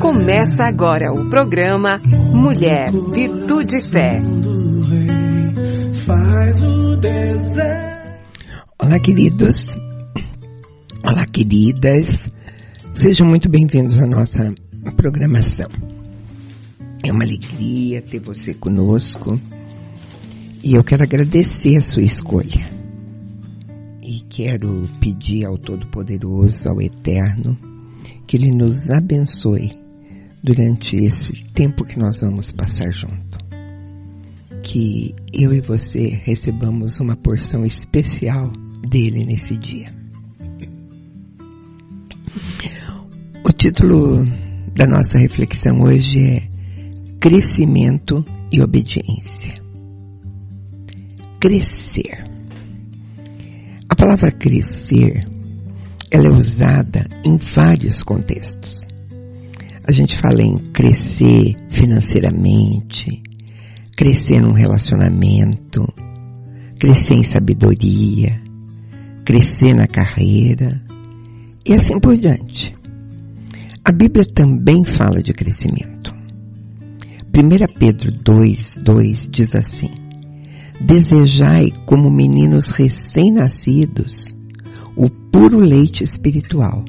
Começa agora o programa Mulher, Virtude e Fé. Olá, queridos. Olá, queridas. Sejam muito bem-vindos à nossa programação. É uma alegria ter você conosco e eu quero agradecer a sua escolha. E quero pedir ao Todo-Poderoso, ao Eterno, que Ele nos abençoe durante esse tempo que nós vamos passar junto. Que eu e você recebamos uma porção especial dele nesse dia. O título da nossa reflexão hoje é Crescimento e Obediência. Crescer. A palavra crescer ela é usada em vários contextos. A gente fala em crescer financeiramente, crescer num relacionamento, crescer em sabedoria, crescer na carreira e assim por diante. A Bíblia também fala de crescimento. 1 Pedro 2, 2 diz assim: Desejai como meninos recém-nascidos o puro leite espiritual,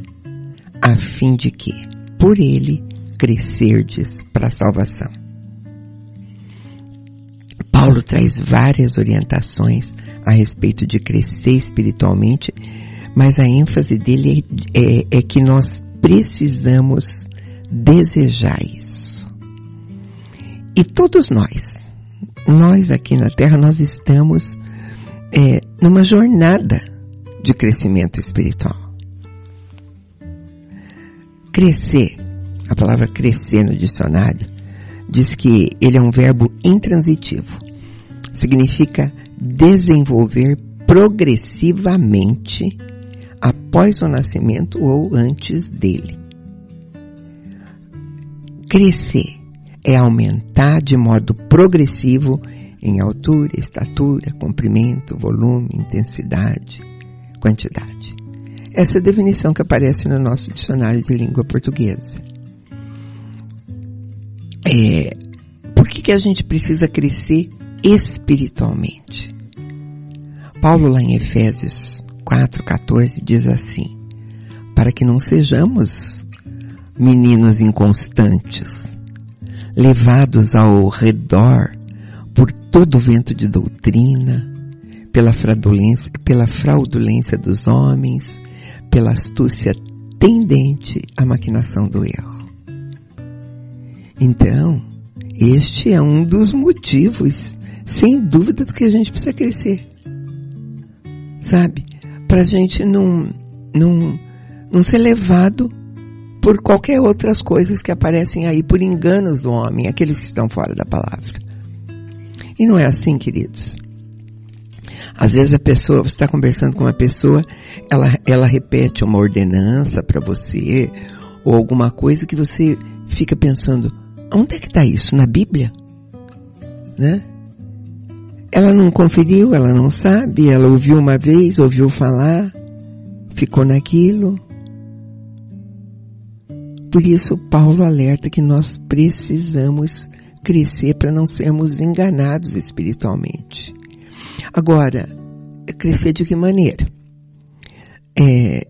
a fim de que, por ele, crescerdes para a salvação. Paulo traz várias orientações a respeito de crescer espiritualmente, mas a ênfase dele é, é, é que nós precisamos desejar isso. E todos nós, nós aqui na Terra, nós estamos é, numa jornada de crescimento espiritual. Crescer, a palavra crescer no dicionário, diz que ele é um verbo intransitivo. Significa desenvolver progressivamente após o nascimento ou antes dele. Crescer é aumentar de modo progressivo em altura, estatura, comprimento, volume, intensidade, quantidade. Essa é a definição que aparece no nosso dicionário de língua portuguesa. É, por que, que a gente precisa crescer espiritualmente? Paulo lá em Efésios 4,14 diz assim, para que não sejamos meninos inconstantes, levados ao redor por todo o vento de doutrina, pela fraudulência, pela fraudulência dos homens, pela astúcia tendente à maquinação do erro. Então, este é um dos motivos, sem dúvida, do que a gente precisa crescer. Sabe? Para a gente não, não, não ser levado por qualquer outras coisas que aparecem aí, por enganos do homem, aqueles que estão fora da palavra. E não é assim, queridos. Às vezes a pessoa, você está conversando com uma pessoa, ela, ela repete uma ordenança para você, ou alguma coisa que você fica pensando, onde é que está isso? Na Bíblia? Né? Ela não conferiu, ela não sabe, ela ouviu uma vez, ouviu falar, ficou naquilo. Por isso Paulo alerta que nós precisamos crescer para não sermos enganados espiritualmente. Agora, crescer de que maneira? É,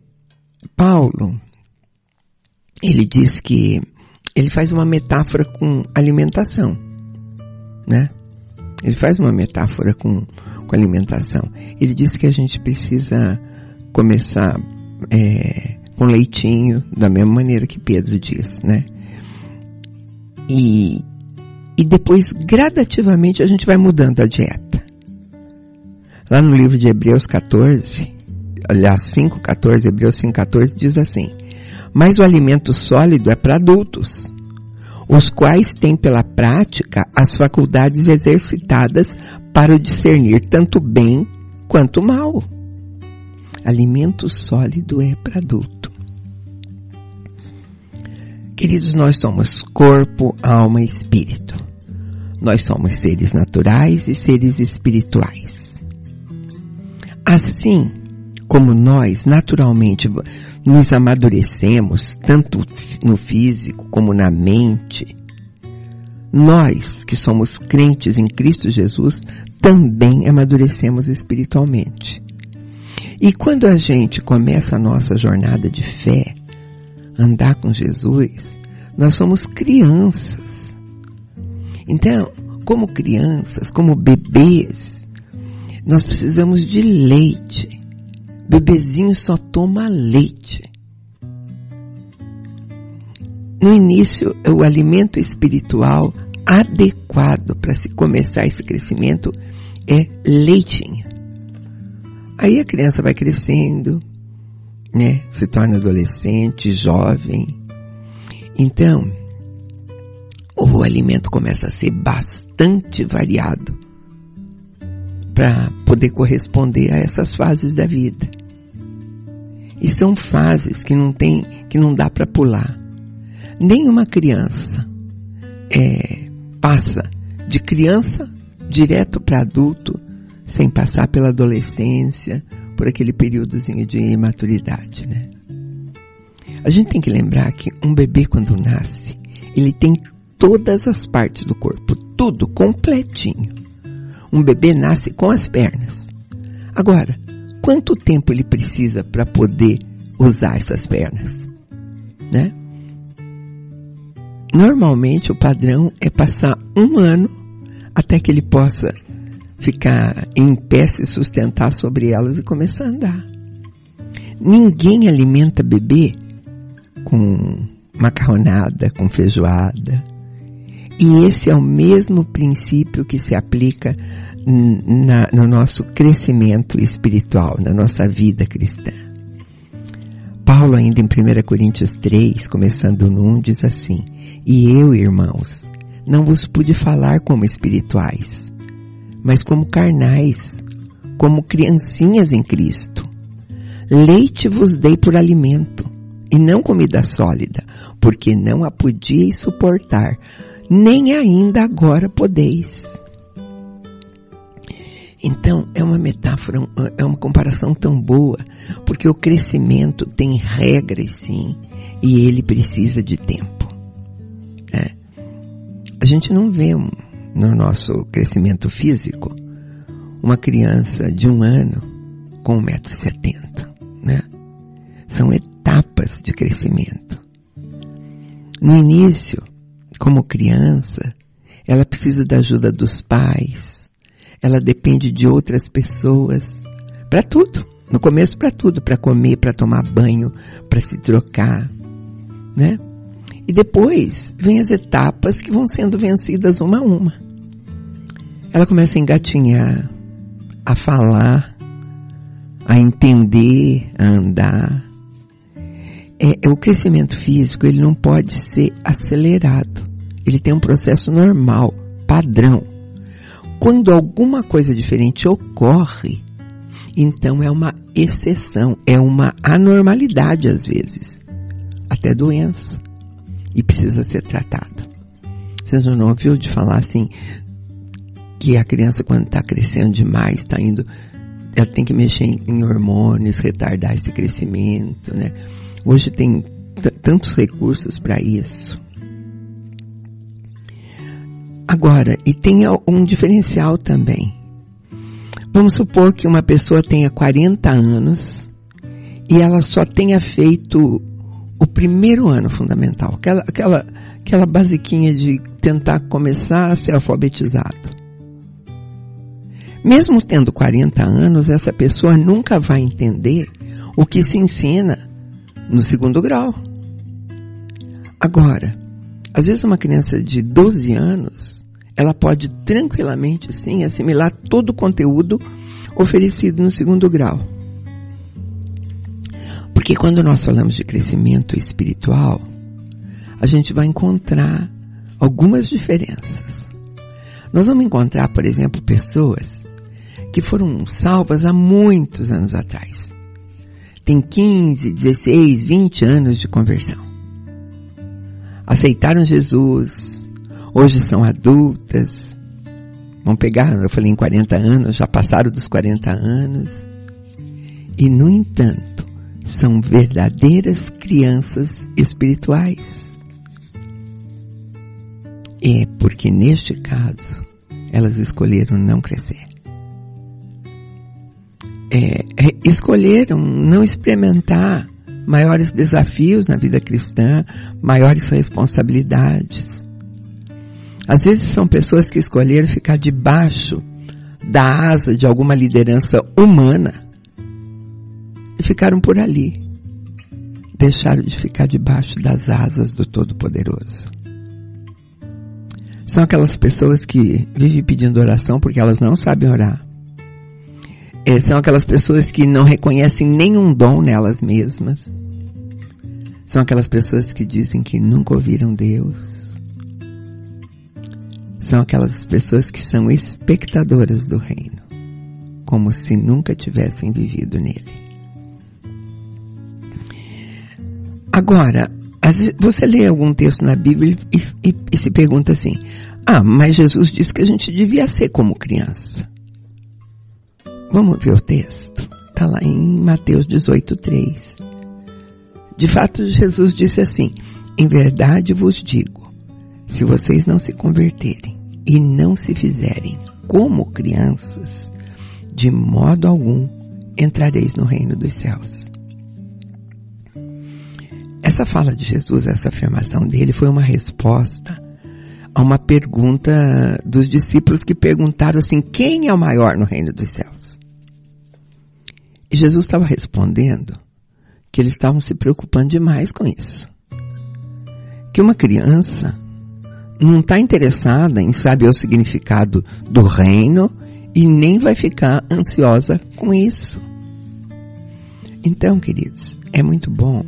Paulo, ele diz que ele faz uma metáfora com alimentação, né? Ele faz uma metáfora com, com alimentação. Ele diz que a gente precisa começar é, com leitinho, da mesma maneira que Pedro diz, né? E, e depois, gradativamente, a gente vai mudando a dieta. Lá no livro de Hebreus 14, aliás 5,14, Hebreus 5,14 diz assim, mas o alimento sólido é para adultos, os quais têm pela prática as faculdades exercitadas para discernir tanto bem quanto mal. Alimento sólido é para adulto. Queridos, nós somos corpo, alma e espírito. Nós somos seres naturais e seres espirituais. Assim, como nós naturalmente nos amadurecemos, tanto no físico como na mente, nós que somos crentes em Cristo Jesus também amadurecemos espiritualmente. E quando a gente começa a nossa jornada de fé, andar com Jesus, nós somos crianças. Então, como crianças, como bebês, nós precisamos de leite. Bebezinho só toma leite. No início, o alimento espiritual adequado para se começar esse crescimento é leitinho. Aí a criança vai crescendo, né? Se torna adolescente, jovem. Então, o alimento começa a ser bastante variado para poder corresponder a essas fases da vida. E são fases que não tem, que não dá para pular. Nenhuma criança é, passa de criança direto para adulto sem passar pela adolescência, por aquele períodozinho de maturidade, né? A gente tem que lembrar que um bebê quando nasce, ele tem todas as partes do corpo, tudo completinho. Um bebê nasce com as pernas. Agora, quanto tempo ele precisa para poder usar essas pernas? Né? Normalmente o padrão é passar um ano até que ele possa ficar em pé, se sustentar sobre elas e começar a andar. Ninguém alimenta bebê com macarronada, com feijoada. E esse é o mesmo princípio que se aplica na, no nosso crescimento espiritual, na nossa vida cristã. Paulo, ainda em 1 Coríntios 3, começando no 1, diz assim, E eu, irmãos, não vos pude falar como espirituais, mas como carnais, como criancinhas em Cristo. Leite vos dei por alimento, e não comida sólida, porque não a podíeis suportar, nem ainda agora podeis. Então, é uma metáfora, é uma comparação tão boa, porque o crescimento tem regras sim, e ele precisa de tempo. É. A gente não vê no nosso crescimento físico uma criança de um ano com 1,70m, né? São etapas de crescimento. No início, como criança, ela precisa da ajuda dos pais, ela depende de outras pessoas para tudo. No começo para tudo, para comer, para tomar banho, para se trocar, né? E depois vem as etapas que vão sendo vencidas uma a uma. Ela começa a engatinhar, a falar, a entender, a andar. É, é, o crescimento físico, ele não pode ser acelerado. Ele tem um processo normal, padrão. Quando alguma coisa diferente ocorre, então é uma exceção, é uma anormalidade às vezes, até doença e precisa ser tratado. Você não ouviu de falar assim que a criança quando está crescendo demais, está indo, ela tem que mexer em hormônios, retardar esse crescimento, né? Hoje tem tantos recursos para isso. Agora, e tem um diferencial também. Vamos supor que uma pessoa tenha 40 anos e ela só tenha feito o primeiro ano fundamental, aquela, aquela, aquela basiquinha de tentar começar a ser alfabetizado. Mesmo tendo 40 anos, essa pessoa nunca vai entender o que se ensina no segundo grau. Agora, às vezes uma criança de 12 anos, ela pode tranquilamente, sim, assimilar todo o conteúdo oferecido no segundo grau. Porque quando nós falamos de crescimento espiritual, a gente vai encontrar algumas diferenças. Nós vamos encontrar, por exemplo, pessoas que foram salvas há muitos anos atrás. Tem 15, 16, 20 anos de conversão. Aceitaram Jesus, hoje são adultas, vão pegar, eu falei em 40 anos, já passaram dos 40 anos, e, no entanto, são verdadeiras crianças espirituais. É porque neste caso elas escolheram não crescer. É, é, escolheram não experimentar maiores desafios na vida cristã, maiores responsabilidades. Às vezes são pessoas que escolheram ficar debaixo da asa de alguma liderança humana e ficaram por ali. Deixaram de ficar debaixo das asas do Todo-Poderoso. São aquelas pessoas que vivem pedindo oração porque elas não sabem orar. É, são aquelas pessoas que não reconhecem nenhum dom nelas mesmas. São aquelas pessoas que dizem que nunca ouviram Deus são aquelas pessoas que são espectadoras do reino, como se nunca tivessem vivido nele. Agora, você lê algum texto na Bíblia e, e, e se pergunta assim, ah, mas Jesus disse que a gente devia ser como criança. Vamos ver o texto. Está lá em Mateus 18, 3. De fato, Jesus disse assim, em verdade vos digo, se vocês não se converterem, e não se fizerem como crianças, de modo algum entrareis no reino dos céus. Essa fala de Jesus, essa afirmação dele foi uma resposta a uma pergunta dos discípulos que perguntaram assim, quem é o maior no reino dos céus? E Jesus estava respondendo que eles estavam se preocupando demais com isso. Que uma criança não está interessada em saber o significado do reino e nem vai ficar ansiosa com isso. Então, queridos, é muito bom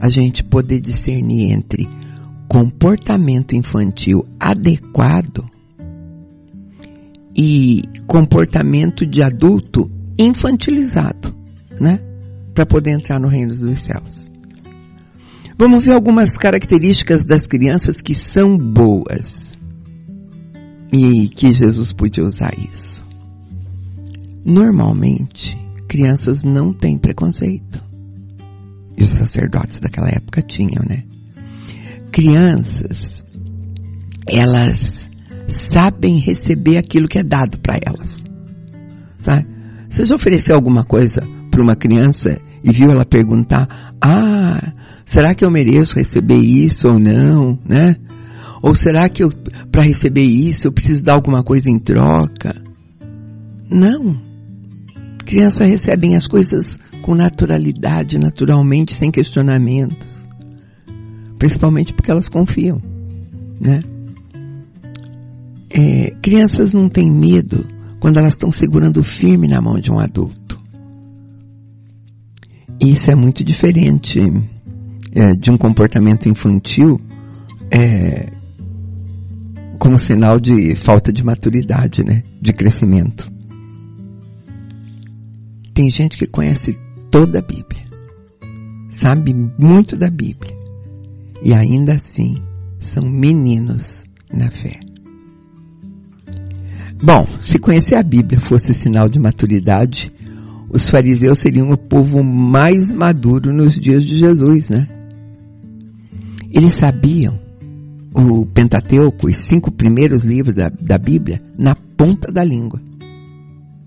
a gente poder discernir entre comportamento infantil adequado e comportamento de adulto infantilizado, né? Para poder entrar no reino dos céus. Vamos ver algumas características das crianças que são boas e que Jesus podia usar isso. Normalmente, crianças não têm preconceito. E os sacerdotes daquela época tinham, né? Crianças, elas sabem receber aquilo que é dado para elas. Sabe? Você já ofereceu alguma coisa para uma criança e viu ela perguntar, ah, será que eu mereço receber isso ou não, né? Ou será que eu, para receber isso, eu preciso dar alguma coisa em troca? Não. Crianças recebem as coisas com naturalidade, naturalmente, sem questionamentos. Principalmente porque elas confiam, né? É, crianças não têm medo quando elas estão segurando firme na mão de um adulto. Isso é muito diferente é, de um comportamento infantil é, como sinal de falta de maturidade, né? De crescimento. Tem gente que conhece toda a Bíblia, sabe muito da Bíblia, e ainda assim são meninos na fé. Bom, se conhecer a Bíblia fosse sinal de maturidade, os fariseus seriam o povo mais maduro nos dias de Jesus, né? Eles sabiam o Pentateuco, os cinco primeiros livros da, da Bíblia, na ponta da língua.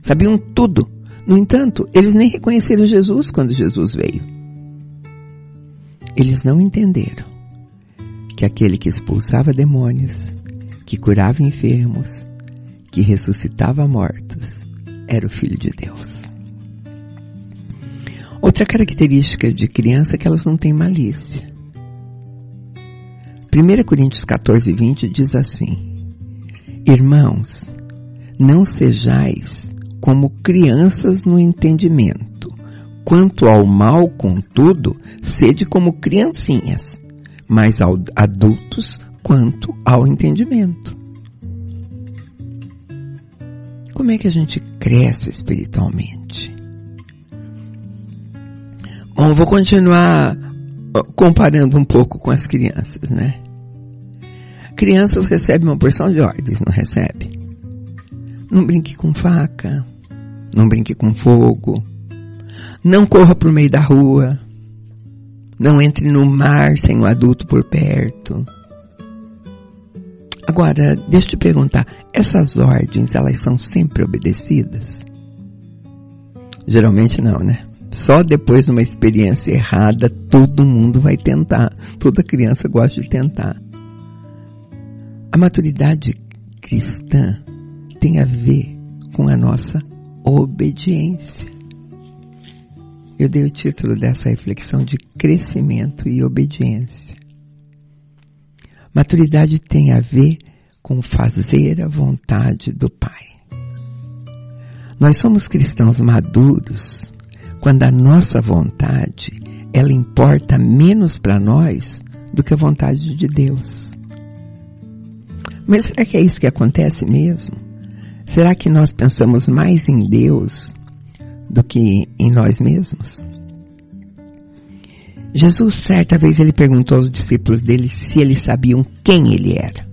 Sabiam tudo. No entanto, eles nem reconheceram Jesus quando Jesus veio. Eles não entenderam que aquele que expulsava demônios, que curava enfermos, que ressuscitava mortos, era o Filho de Deus. Outra característica de criança é que elas não têm malícia. 1 Coríntios 14, 20 diz assim, Irmãos, não sejais como crianças no entendimento. Quanto ao mal, contudo, sede como criancinhas, mas adultos quanto ao entendimento. Como é que a gente cresce espiritualmente? Bom, vou continuar comparando um pouco com as crianças, né? Crianças recebem uma porção de ordens, não recebe? Não brinque com faca, não brinque com fogo, Não corra o meio da rua. Não entre no mar sem um adulto por perto. Agora, deixa eu te perguntar, essas ordens, elas são sempre obedecidas? Geralmente não, né? Só depois de uma experiência errada, todo mundo vai tentar. Toda criança gosta de tentar. A maturidade cristã tem a ver com a nossa obediência. Eu dei o título dessa reflexão de crescimento e obediência. Maturidade tem a ver com fazer a vontade do Pai. Nós somos cristãos maduros quando a nossa vontade ela importa menos para nós do que a vontade de Deus. Mas será que é isso que acontece mesmo? Será que nós pensamos mais em Deus do que em nós mesmos? Jesus, certa vez, ele perguntou aos discípulos dele se eles sabiam quem ele era.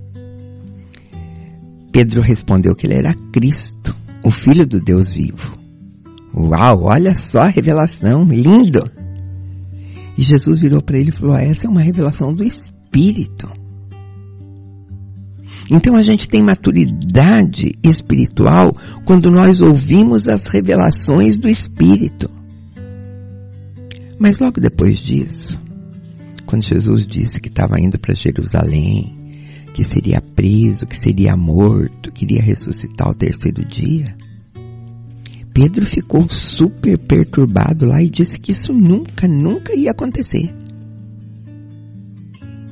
Pedro respondeu que ele era Cristo, o Filho do Deus vivo. Uau, olha só a revelação, lindo! E Jesus virou para ele e falou: essa é uma revelação do Espírito. Então a gente tem maturidade espiritual quando nós ouvimos as revelações do Espírito. Mas logo depois disso, quando Jesus disse que estava indo para Jerusalém, que seria preso, que seria morto, que iria ressuscitar ao terceiro dia, Pedro ficou super perturbado lá e disse que isso nunca, nunca ia acontecer.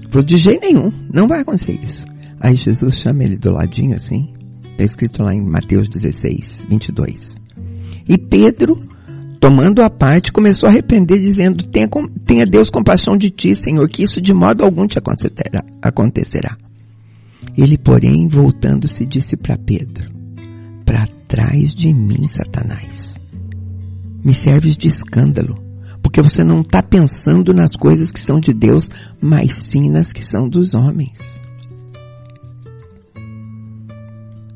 Falou, de jeito nenhum, não vai acontecer isso. Aí Jesus chama ele do ladinho assim, está escrito lá em Mateus 16, 22. E Pedro tomando a parte, começou a repreender, dizendo, tenha, tenha Deus compaixão de ti, Senhor, que isso de modo algum te acontecerá. acontecerá. Ele, porém, voltando-se, disse para Pedro, para trás de mim, Satanás. Me serves de escândalo, porque você não está pensando nas coisas que são de Deus, mas sim nas que são dos homens.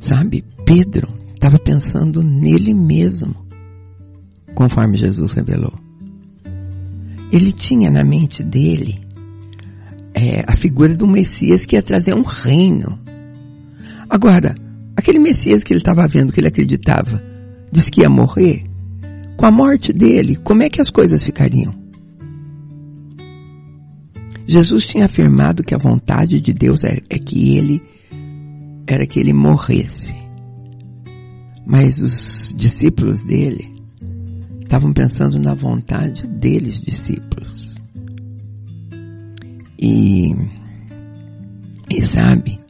Sabe, Pedro estava pensando nele mesmo conforme Jesus revelou. Ele tinha na mente dele é, a figura do Messias que ia trazer um reino. Agora, aquele Messias que ele estava vendo, que ele acreditava, disse que ia morrer. Com a morte dele, como é que as coisas ficariam? Jesus tinha afirmado que a vontade de Deus é, é que ele era que ele morresse. Mas os discípulos dele estavam pensando na vontade deles, discípulos. E, e sabe,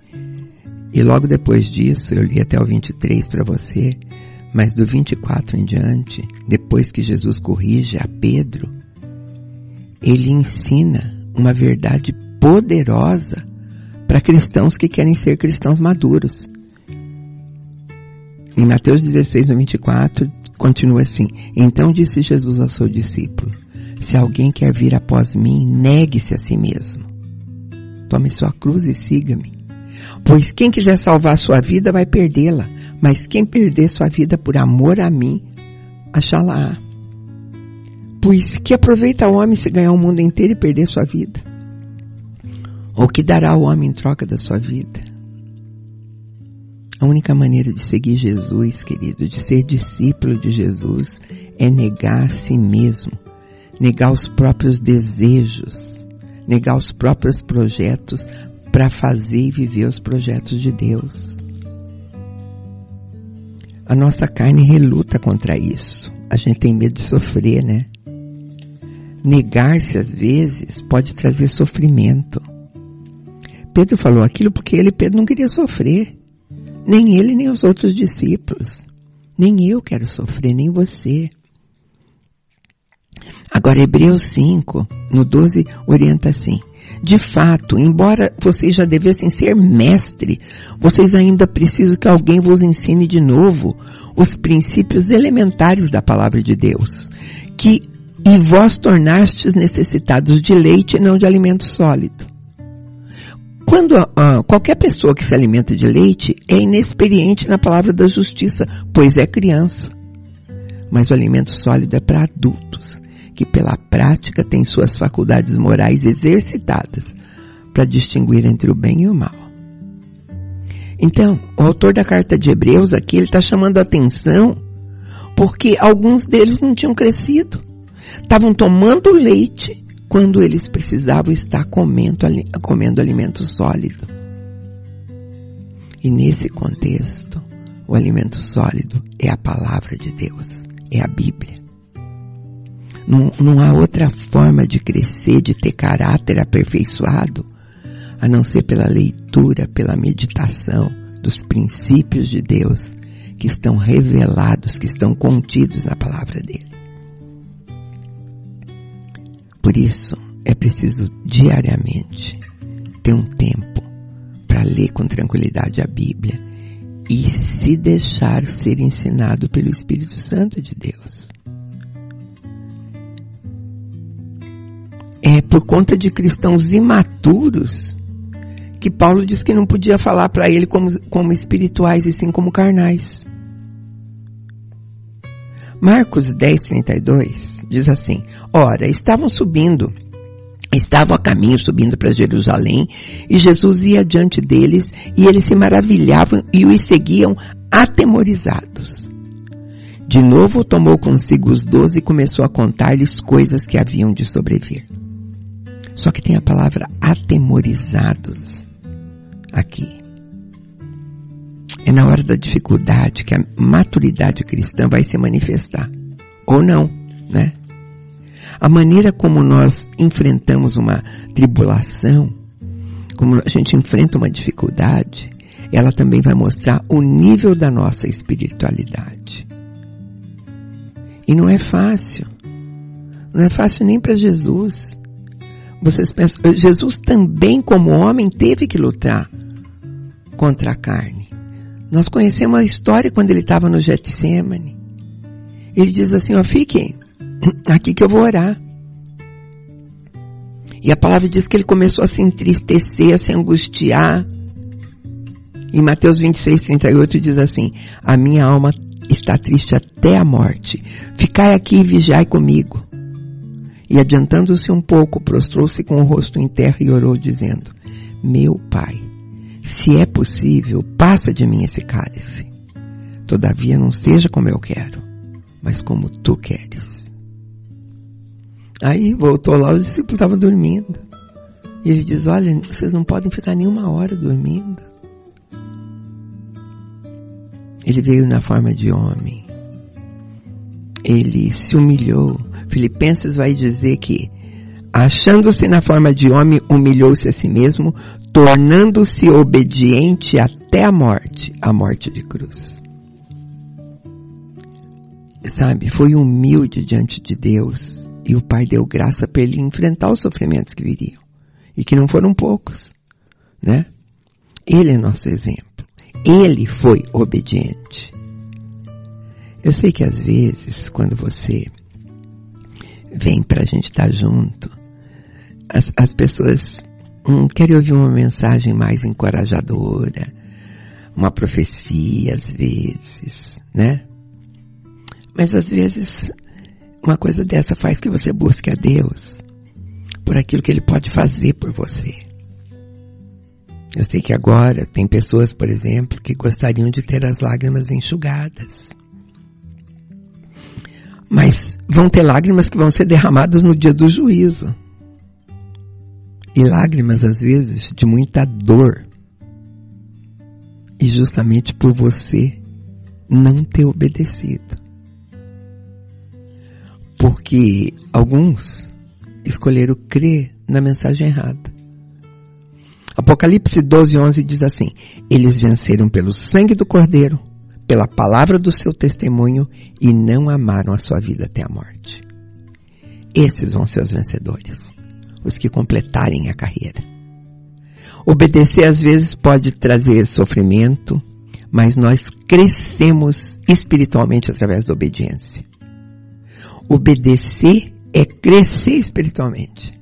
e logo depois disso, eu li até o 23 para você, mas do 24 em diante, depois que Jesus corrige a Pedro, ele ensina uma verdade poderosa para cristãos que querem ser cristãos maduros. Em Mateus 16, 24, Continua assim. Então disse Jesus ao seu discípulo, se alguém quer vir após mim, negue-se a si mesmo. Tome sua cruz e siga-me. Pois quem quiser salvar sua vida vai perdê-la, mas quem perder sua vida por amor a mim, achá-la. Pois que aproveita o homem se ganhar o mundo inteiro e perder sua vida? Ou que dará o homem em troca da sua vida? A única maneira de seguir Jesus, querido, de ser discípulo de Jesus, é negar a si mesmo, negar os próprios desejos, negar os próprios projetos para fazer e viver os projetos de Deus. A nossa carne reluta contra isso. A gente tem medo de sofrer, né? Negar-se às vezes pode trazer sofrimento. Pedro falou aquilo porque ele, Pedro, não queria sofrer. Nem ele, nem os outros discípulos. Nem eu quero sofrer, nem você. Agora, Hebreus 5, no 12, orienta assim. De fato, embora vocês já devessem ser mestre, vocês ainda precisam que alguém vos ensine de novo os princípios elementares da palavra de Deus, que e vós tornastes necessitados de leite e não de alimento sólido. Quando qualquer pessoa que se alimenta de leite é inexperiente na palavra da justiça, pois é criança. Mas o alimento sólido é para adultos, que pela prática têm suas faculdades morais exercitadas para distinguir entre o bem e o mal. Então, o autor da carta de Hebreus aqui, ele está chamando a atenção porque alguns deles não tinham crescido. Estavam tomando leite quando eles precisavam estar comendo, comendo alimento sólido. E nesse contexto, o alimento sólido é a palavra de Deus, é a Bíblia. Não, não há outra forma de crescer, de ter caráter aperfeiçoado, a não ser pela leitura, pela meditação dos princípios de Deus que estão revelados, que estão contidos na palavra dele. Por isso, é preciso diariamente ter um tempo para ler com tranquilidade a Bíblia e se deixar ser ensinado pelo Espírito Santo de Deus. É por conta de cristãos imaturos que Paulo diz que não podia falar para ele como, como espirituais e sim como carnais. Marcos 10, 32 diz assim, ora, estavam subindo, estavam a caminho subindo para Jerusalém e Jesus ia diante deles e eles se maravilhavam e os seguiam atemorizados. De novo tomou consigo os doze e começou a contar-lhes coisas que haviam de sobreviver. Só que tem a palavra atemorizados aqui. É na hora da dificuldade que a maturidade cristã vai se manifestar. Ou não, né? A maneira como nós enfrentamos uma tribulação, como a gente enfrenta uma dificuldade, ela também vai mostrar o nível da nossa espiritualidade. E não é fácil. Não é fácil nem para Jesus. Vocês pensam, Jesus também como homem teve que lutar contra a carne. Nós conhecemos a história quando ele estava no Getsemane. Ele diz assim, ó, fiquem aqui que eu vou orar. E a palavra diz que ele começou a se entristecer, a se angustiar. Em Mateus 26, 38 diz assim, a minha alma está triste até a morte. Ficai aqui e vigiai comigo. E adiantando-se um pouco, prostrou-se com o rosto em terra e orou dizendo, meu pai, se é possível, passa de mim esse cálice. Todavia não seja como eu quero, mas como tu queres. Aí voltou lá, o discípulo estava dormindo. E ele diz, olha, vocês não podem ficar nenhuma hora dormindo. Ele veio na forma de homem. Ele se humilhou. Filipenses vai dizer que, achando-se na forma de homem, humilhou-se a si mesmo, tornando-se obediente até a morte, a morte de cruz. Sabe, foi humilde diante de Deus e o Pai deu graça para ele enfrentar os sofrimentos que viriam e que não foram poucos, né? Ele é nosso exemplo. Ele foi obediente. Eu sei que às vezes, quando você vem para a gente estar tá junto, as, as pessoas Hum, quero ouvir uma mensagem mais encorajadora, uma profecia às vezes, né? Mas às vezes uma coisa dessa faz que você busque a Deus por aquilo que Ele pode fazer por você. Eu sei que agora tem pessoas, por exemplo, que gostariam de ter as lágrimas enxugadas. Mas vão ter lágrimas que vão ser derramadas no dia do juízo e lágrimas às vezes de muita dor. E justamente por você não ter obedecido. Porque alguns escolheram crer na mensagem errada. Apocalipse 12, 11 diz assim, eles venceram pelo sangue do cordeiro, pela palavra do seu testemunho e não amaram a sua vida até a morte. Esses vão ser os vencedores os que completarem a carreira. Obedecer às vezes pode trazer sofrimento, mas nós crescemos espiritualmente através da obediência. Obedecer é crescer espiritualmente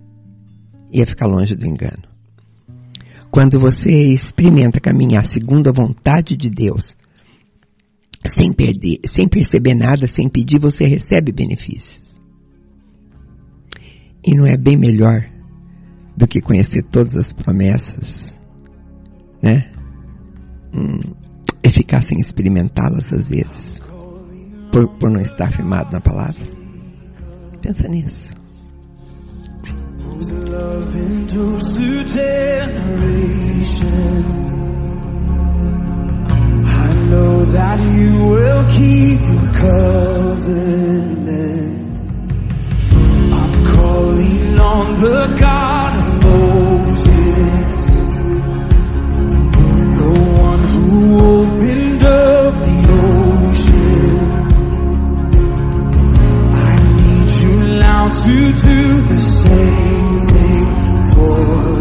e é ficar longe do engano. Quando você experimenta caminhar segundo a vontade de Deus, sem perder, sem perceber nada, sem pedir, você recebe benefícios. E não é bem melhor do que conhecer todas as promessas, né? Hum, é ficar sem experimentá-las às vezes, por, por não estar firmado na palavra. Pensa nisso. I know that you will keep your covenant. I'm calling on the God of Moses, the one who opened up the ocean. I need you now to do the same thing for